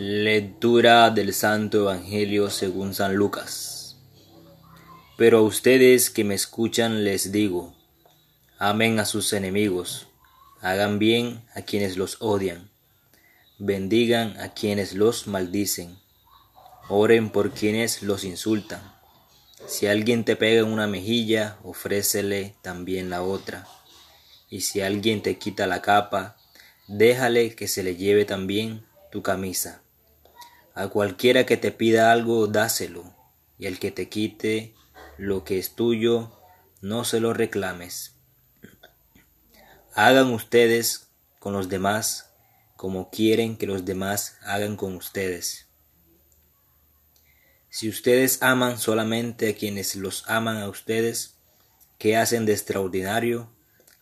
Lectura del Santo Evangelio según San Lucas. Pero a ustedes que me escuchan les digo, amen a sus enemigos, hagan bien a quienes los odian, bendigan a quienes los maldicen, oren por quienes los insultan. Si alguien te pega en una mejilla, ofrécele también la otra. Y si alguien te quita la capa, déjale que se le lleve también tu camisa. A cualquiera que te pida algo, dáselo, y el que te quite lo que es tuyo, no se lo reclames. Hagan ustedes con los demás como quieren que los demás hagan con ustedes. Si ustedes aman solamente a quienes los aman a ustedes, ¿qué hacen de extraordinario?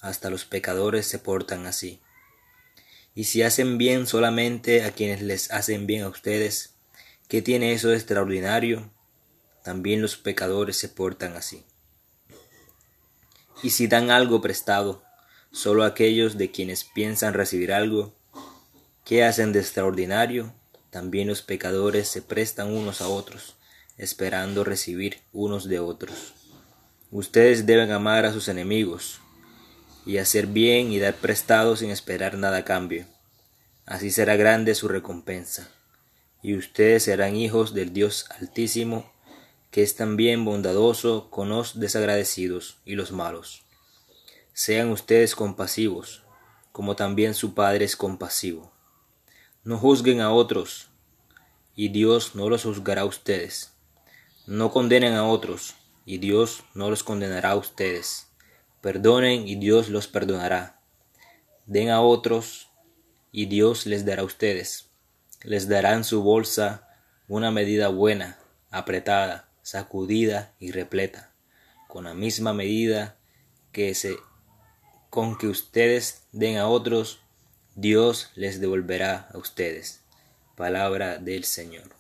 Hasta los pecadores se portan así. Y si hacen bien solamente a quienes les hacen bien a ustedes, ¿qué tiene eso de extraordinario? También los pecadores se portan así. Y si dan algo prestado, solo aquellos de quienes piensan recibir algo, ¿qué hacen de extraordinario? También los pecadores se prestan unos a otros, esperando recibir unos de otros. Ustedes deben amar a sus enemigos, y hacer bien y dar prestado sin esperar nada a cambio. Así será grande su recompensa. Y ustedes serán hijos del Dios Altísimo, que es también bondadoso con los desagradecidos y los malos. Sean ustedes compasivos, como también su Padre es compasivo. No juzguen a otros, y Dios no los juzgará a ustedes. No condenen a otros, y Dios no los condenará a ustedes. Perdonen y Dios los perdonará. Den a otros y Dios les dará a ustedes. Les dará en su bolsa una medida buena, apretada, sacudida y repleta, con la misma medida que se con que ustedes den a otros, Dios les devolverá a ustedes. Palabra del Señor.